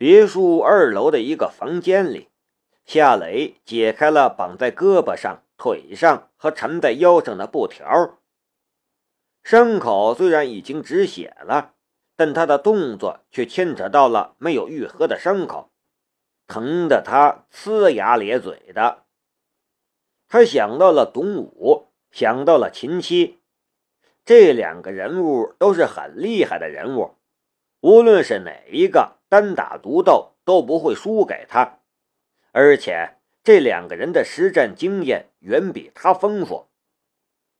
别墅二楼的一个房间里，夏雷解开了绑在胳膊上、腿上和缠在腰上的布条。伤口虽然已经止血了，但他的动作却牵扯到了没有愈合的伤口，疼得他呲牙咧嘴的。他想到了董武，想到了秦七，这两个人物都是很厉害的人物，无论是哪一个，单打独斗都不会输给他。而且这两个人的实战经验远比他丰富，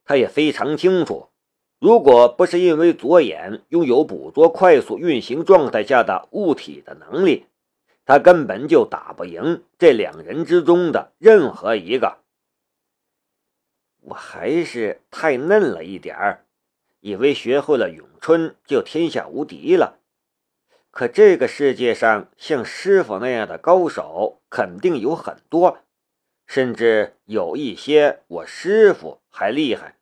他也非常清楚。如果不是因为左眼拥有捕捉快速运行状态下的物体的能力，他根本就打不赢这两人之中的任何一个。我还是太嫩了一点儿，以为学会了咏春就天下无敌了。可这个世界上像师傅那样的高手肯定有很多，甚至有一些我师傅还厉害。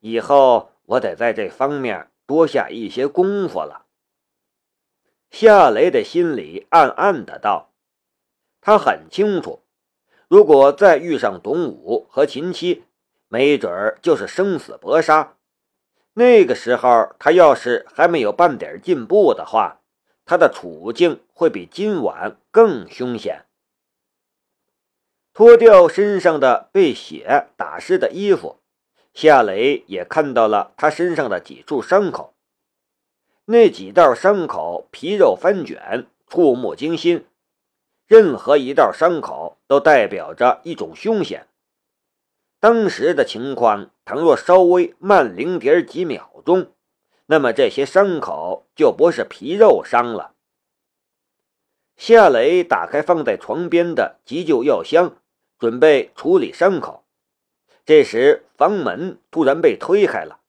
以后。我得在这方面多下一些功夫了。夏雷的心里暗暗的道：“他很清楚，如果再遇上董武和秦七，没准儿就是生死搏杀。那个时候，他要是还没有半点进步的话，他的处境会比今晚更凶险。”脱掉身上的被血打湿的衣服。夏雷也看到了他身上的几处伤口，那几道伤口皮肉翻卷，触目惊心。任何一道伤口都代表着一种凶险。当时的情况，倘若稍微慢零点几秒钟，那么这些伤口就不是皮肉伤了。夏雷打开放在床边的急救药箱，准备处理伤口。这时，房门突然被推开了，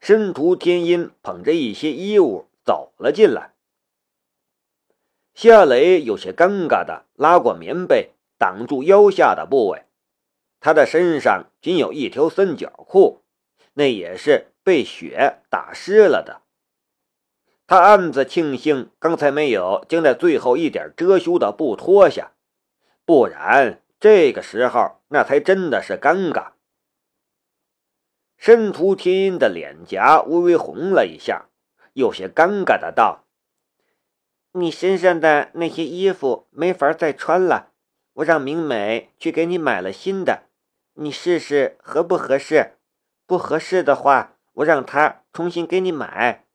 申屠天音捧着一些衣物走了进来。夏雷有些尴尬的拉过棉被，挡住腰下的部位。他的身上仅有一条三角裤，那也是被雪打湿了的。他暗自庆幸刚才没有将那最后一点遮羞的布脱下，不然这个时候那才真的是尴尬。申屠天音的脸颊微微红了一下，有些尴尬的道：“你身上的那些衣服没法再穿了，我让明美去给你买了新的，你试试合不合适？不合适的话，我让他重新给你买。”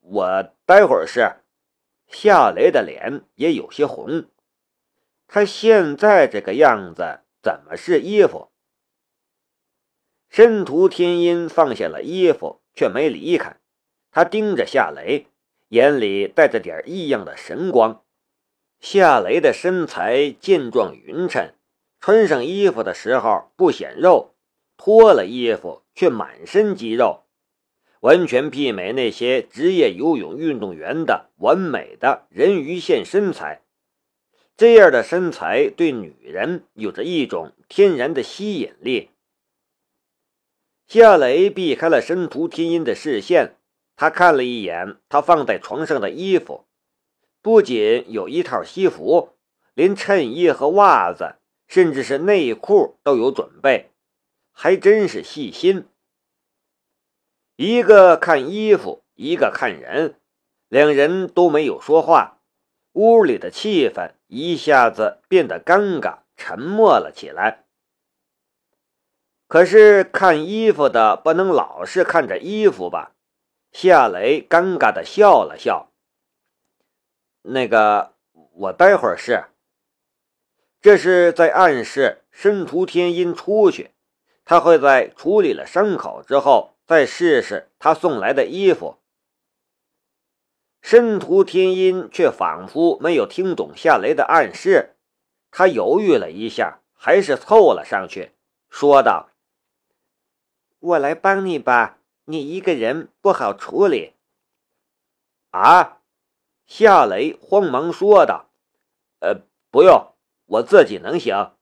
我待会儿是。夏雷的脸也有些红，他现在这个样子怎么是衣服？申屠天音放下了衣服，却没离开。他盯着夏雷，眼里带着点异样的神光。夏雷的身材健壮匀称，穿上衣服的时候不显肉，脱了衣服却满身肌肉，完全媲美那些职业游泳运动员的完美的人鱼线身材。这样的身材对女人有着一种天然的吸引力。夏雷避开了申屠天音的视线，他看了一眼他放在床上的衣服，不仅有一套西服，连衬衣和袜子，甚至是内裤都有准备，还真是细心。一个看衣服，一个看人，两人都没有说话，屋里的气氛一下子变得尴尬、沉默了起来。可是看衣服的不能老是看着衣服吧？夏雷尴尬的笑了笑。那个，我待会儿是。这是在暗示申屠天音出去，他会在处理了伤口之后再试试他送来的衣服。申屠天音却仿佛没有听懂夏雷的暗示，他犹豫了一下，还是凑了上去，说道。我来帮你吧，你一个人不好处理。啊！夏雷慌忙说道：“呃，不用，我自己能行。”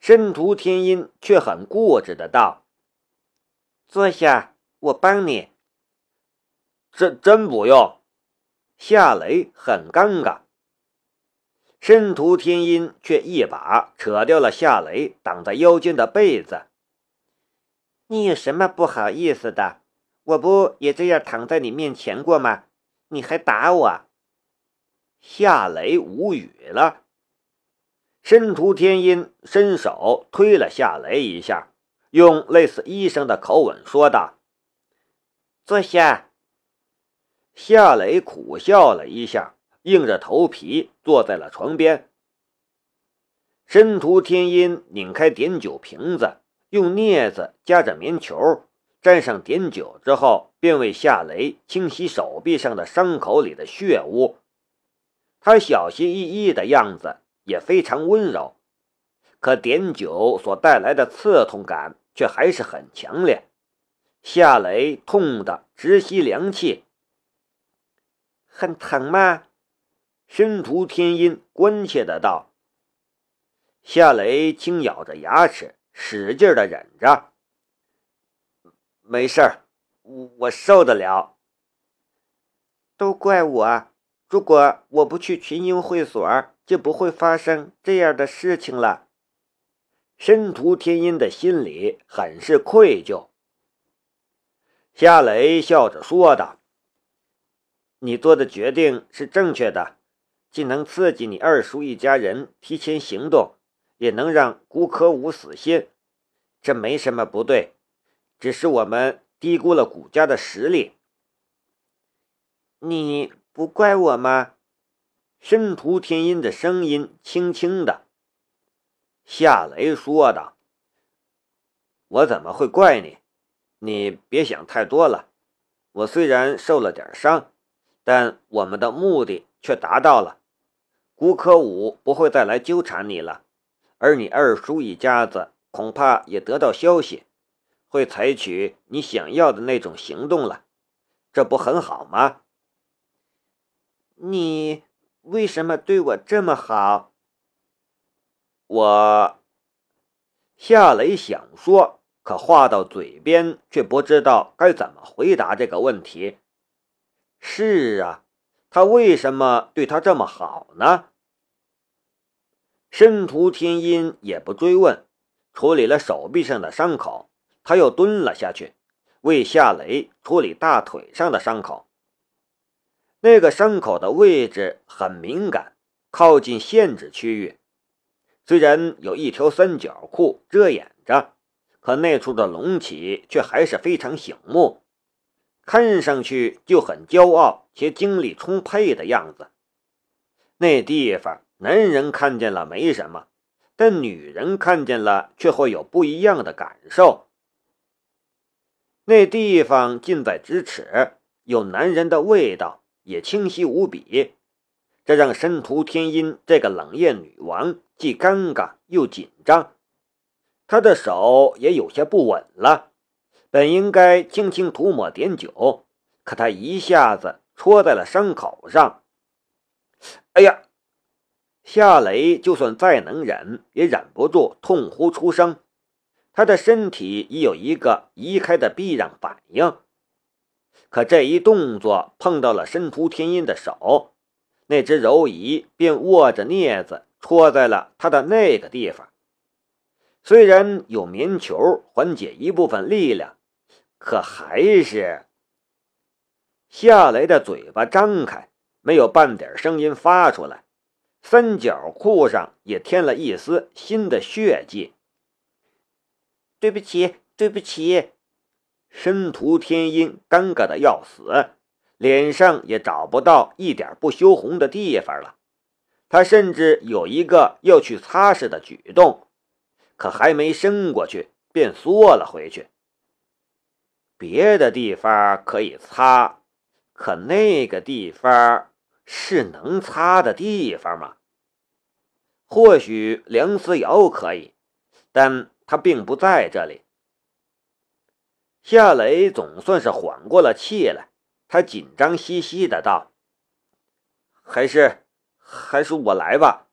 申屠天音却很固执的道：“坐下，我帮你。”真真不用。夏雷很尴尬。申屠天音却一把扯掉了夏雷挡在腰间的被子。你有什么不好意思的？我不也这样躺在你面前过吗？你还打我？夏雷无语了。申屠天音伸手推了夏雷一下，用类似医生的口吻说道：“坐下。”夏雷苦笑了一下。硬着头皮坐在了床边。申屠天音拧开碘酒瓶子，用镊子夹着棉球，沾上碘酒之后，便为夏雷清洗手臂上的伤口里的血污。他小心翼翼的样子也非常温柔，可碘酒所带来的刺痛感却还是很强烈。夏雷痛得直吸凉气。很疼吗？申屠天音关切的道：“夏雷轻咬着牙齿，使劲的忍着。没事儿，我受得了。都怪我，如果我不去群英会所，就不会发生这样的事情了。”申屠天音的心里很是愧疚。夏雷笑着说道：“你做的决定是正确的。”既能刺激你二叔一家人提前行动，也能让顾可武死心，这没什么不对，只是我们低估了顾家的实力。你不怪我吗？申屠天音的声音轻轻的。夏雷说道：“我怎么会怪你？你别想太多了。我虽然受了点伤，但我们的目的却达到了。”顾可武不会再来纠缠你了，而你二叔一家子恐怕也得到消息，会采取你想要的那种行动了，这不很好吗？你为什么对我这么好？我夏雷想说，可话到嘴边却不知道该怎么回答这个问题。是啊，他为什么对他这么好呢？申屠天音也不追问，处理了手臂上的伤口，他又蹲了下去，为夏雷处理大腿上的伤口。那个伤口的位置很敏感，靠近限制区域。虽然有一条三角裤遮掩着，可那处的隆起却还是非常醒目，看上去就很骄傲且精力充沛的样子。那地方。男人看见了没什么，但女人看见了却会有不一样的感受。那地方近在咫尺，有男人的味道，也清晰无比。这让申屠天音这个冷艳女王既尴尬又紧张，她的手也有些不稳了。本应该轻轻涂抹碘酒，可她一下子戳在了伤口上。哎呀！夏雷就算再能忍，也忍不住痛呼出声。他的身体已有一个移开的避让反应，可这一动作碰到了申屠天音的手，那只柔仪便握着镊子戳在了他的那个地方。虽然有棉球缓解一部分力量，可还是……夏雷的嘴巴张开，没有半点声音发出来。三角裤上也添了一丝新的血迹。对不起，对不起！申屠天音尴尬的要死，脸上也找不到一点不羞红的地方了。他甚至有一个要去擦拭的举动，可还没伸过去，便缩了回去。别的地方可以擦，可那个地方……是能擦的地方吗？或许梁思瑶可以，但他并不在这里。夏雷总算是缓过了气来，他紧张兮兮的道：“还是，还是我来吧。”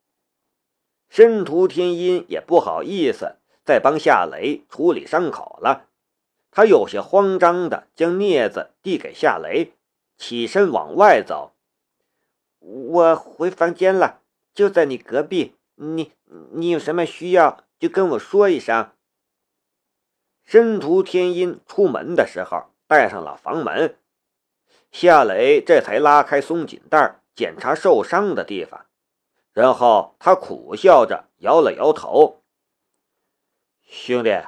申屠天音也不好意思再帮夏雷处理伤口了，他有些慌张的将镊子递给夏雷，起身往外走。我回房间了，就在你隔壁。你你有什么需要就跟我说一声。申屠天音出门的时候带上了房门，夏雷这才拉开松紧带检查受伤的地方，然后他苦笑着摇了摇头：“兄弟，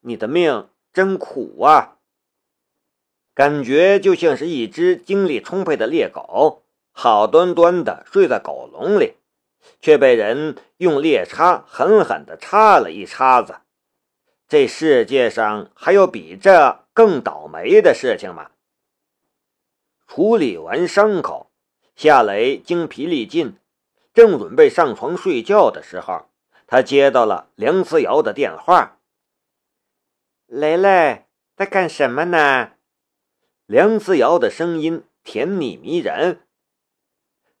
你的命真苦啊！感觉就像是一只精力充沛的猎狗，好端端的睡在狗笼里。”却被人用猎叉狠狠地插了一叉子。这世界上还有比这更倒霉的事情吗？处理完伤口，夏雷精疲力尽，正准备上床睡觉的时候，他接到了梁思瑶的电话。雷雷，在干什么呢？梁思瑶的声音甜蜜迷人。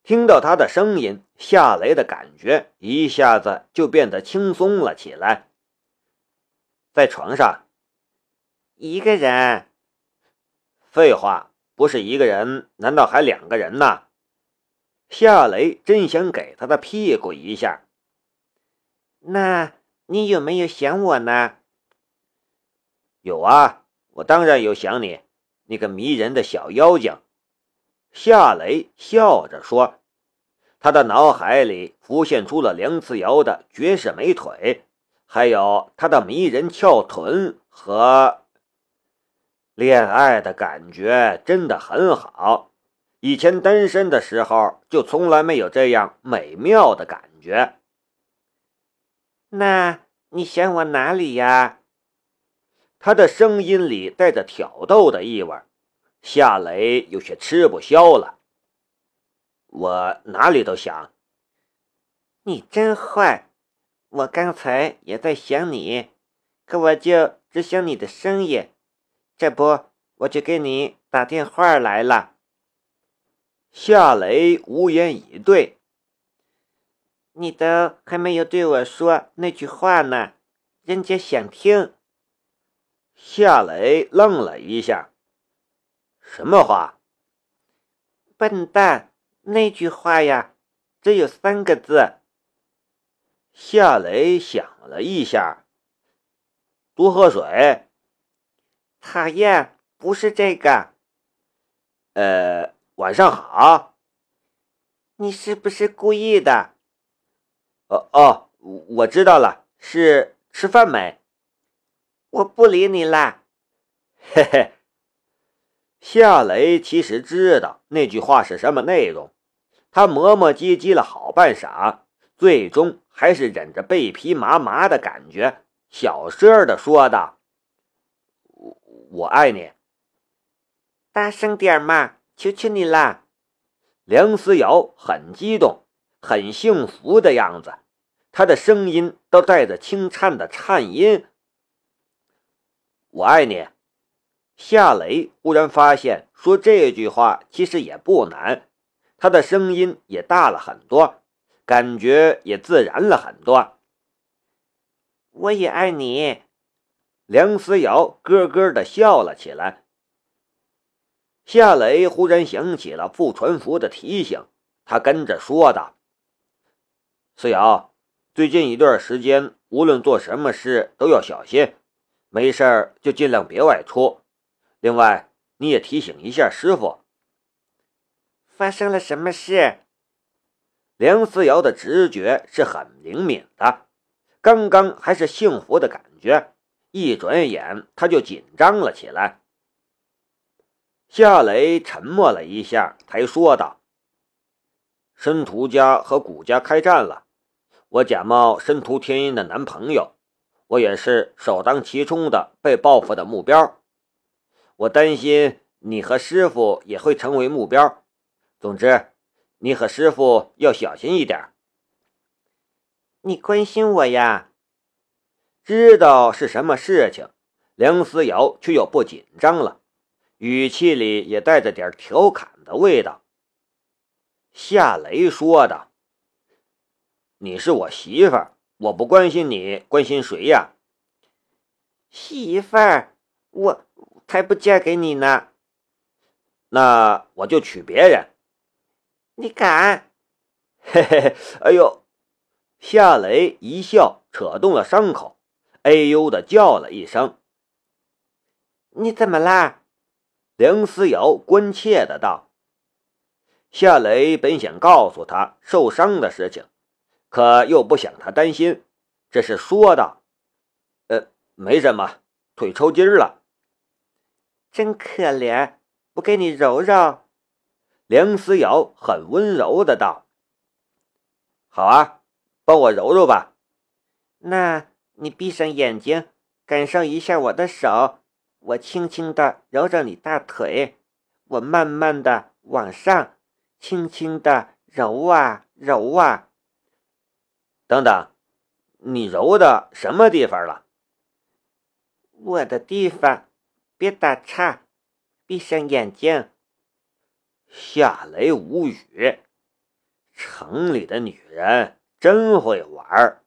听到他的声音，夏雷的感觉一下子就变得轻松了起来。在床上，一个人。废话，不是一个人，难道还两个人呢？夏雷真想给他的屁股一下。那你有没有想我呢？有啊，我当然有想你，那个迷人的小妖精。夏雷笑着说：“他的脑海里浮现出了梁思瑶的绝世美腿，还有她的迷人翘臀和恋爱的感觉，真的很好。以前单身的时候，就从来没有这样美妙的感觉。那你想我哪里呀？”他的声音里带着挑逗的意味。夏雷有些吃不消了。我哪里都想。你真坏！我刚才也在想你，可我就只想你的声音。这不，我就给你打电话来了。夏雷无言以对。你都还没有对我说那句话呢，人家想听。夏雷愣了一下。什么话？笨蛋！那句话呀，只有三个字。夏雷想了一下，多喝水。讨厌，不是这个。呃，晚上好。你是不是故意的？哦哦，我知道了，是吃饭没？我不理你啦。嘿嘿。夏雷其实知道那句话是什么内容，他磨磨唧唧了好半晌，最终还是忍着背皮麻麻的感觉，小声的说道：“我我爱你。”大声点嘛，求求你啦！梁思瑶很激动，很幸福的样子，她的声音都带着轻颤的颤音：“我爱你。”夏雷忽然发现，说这句话其实也不难，他的声音也大了很多，感觉也自然了很多。我也爱你，梁思瑶咯咯的笑了起来。夏雷忽然想起了傅传福的提醒，他跟着说道：“思瑶，最近一段时间，无论做什么事都要小心，没事儿就尽量别外出。”另外，你也提醒一下师傅。发生了什么事？梁思瑶的直觉是很灵敏的，刚刚还是幸福的感觉，一转眼他就紧张了起来。夏雷沉默了一下，才说道：“申屠家和古家开战了，我假冒申屠天音的男朋友，我也是首当其冲的被报复的目标。”我担心你和师傅也会成为目标。总之，你和师傅要小心一点。你关心我呀？知道是什么事情，梁思瑶却又不紧张了，语气里也带着点调侃的味道。夏雷说道：“你是我媳妇儿，我不关心你，关心谁呀？”媳妇儿，我。才不嫁给你呢！那我就娶别人。你敢？嘿嘿嘿！哎呦！夏雷一笑，扯动了伤口，哎呦的叫了一声。你怎么啦？梁思瑶关切的道。夏雷本想告诉他受伤的事情，可又不想他担心，只是说道：“呃，没什么，腿抽筋了。”真可怜，不给你揉揉？梁思瑶很温柔的道：“好啊，帮我揉揉吧。那你闭上眼睛，感受一下我的手，我轻轻的揉着你大腿，我慢慢的往上。”轻轻的揉啊揉啊，等等，你揉的什么地方了？我的地方，别打岔，闭上眼睛。夏雷无语，城里的女人真会玩。